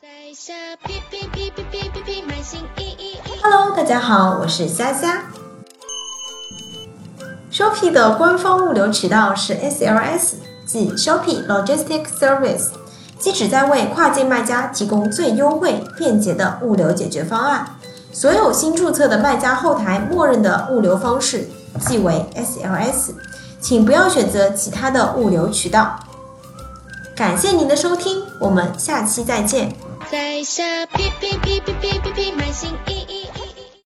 在下哔哔哔哔哔哔哔，满心意。Hello，大家好，我是虾虾。Shopee 的官方物流渠道是 SLS，即 Shopee Logistic Service，即旨在为跨境卖家提供最优惠、便捷的物流解决方案。所有新注册的卖家后台默认的物流方式即为 SLS，请不要选择其他的物流渠道。感谢您的收听，我们下期再见。在下哔哔哔哔，